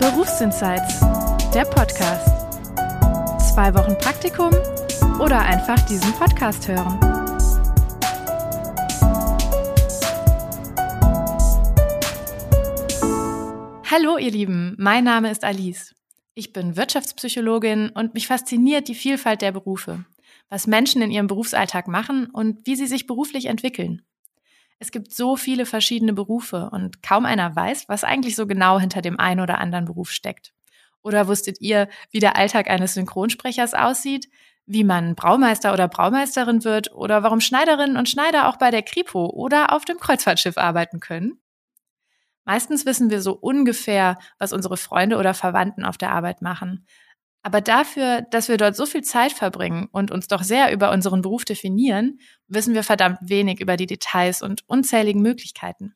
Berufsinsights, der Podcast. Zwei Wochen Praktikum oder einfach diesen Podcast hören. Hallo ihr Lieben, mein Name ist Alice. Ich bin Wirtschaftspsychologin und mich fasziniert die Vielfalt der Berufe, was Menschen in ihrem Berufsalltag machen und wie sie sich beruflich entwickeln. Es gibt so viele verschiedene Berufe und kaum einer weiß, was eigentlich so genau hinter dem einen oder anderen Beruf steckt. Oder wusstet ihr, wie der Alltag eines Synchronsprechers aussieht? Wie man Braumeister oder Braumeisterin wird? Oder warum Schneiderinnen und Schneider auch bei der Kripo oder auf dem Kreuzfahrtschiff arbeiten können? Meistens wissen wir so ungefähr, was unsere Freunde oder Verwandten auf der Arbeit machen. Aber dafür, dass wir dort so viel Zeit verbringen und uns doch sehr über unseren Beruf definieren, wissen wir verdammt wenig über die Details und unzähligen Möglichkeiten.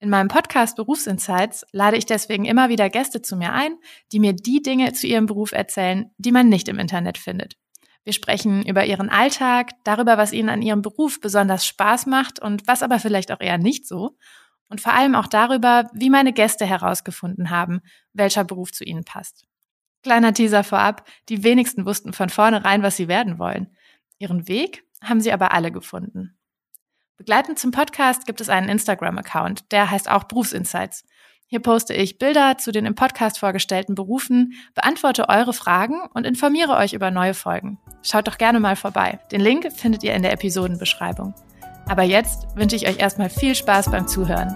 In meinem Podcast Berufsinsights lade ich deswegen immer wieder Gäste zu mir ein, die mir die Dinge zu ihrem Beruf erzählen, die man nicht im Internet findet. Wir sprechen über ihren Alltag, darüber, was ihnen an ihrem Beruf besonders Spaß macht und was aber vielleicht auch eher nicht so. Und vor allem auch darüber, wie meine Gäste herausgefunden haben, welcher Beruf zu ihnen passt. Kleiner Teaser vorab, die wenigsten wussten von vornherein, was sie werden wollen. Ihren Weg haben sie aber alle gefunden. Begleitend zum Podcast gibt es einen Instagram-Account, der heißt auch Berufsinsights. Hier poste ich Bilder zu den im Podcast vorgestellten Berufen, beantworte eure Fragen und informiere euch über neue Folgen. Schaut doch gerne mal vorbei. Den Link findet ihr in der Episodenbeschreibung. Aber jetzt wünsche ich euch erstmal viel Spaß beim Zuhören.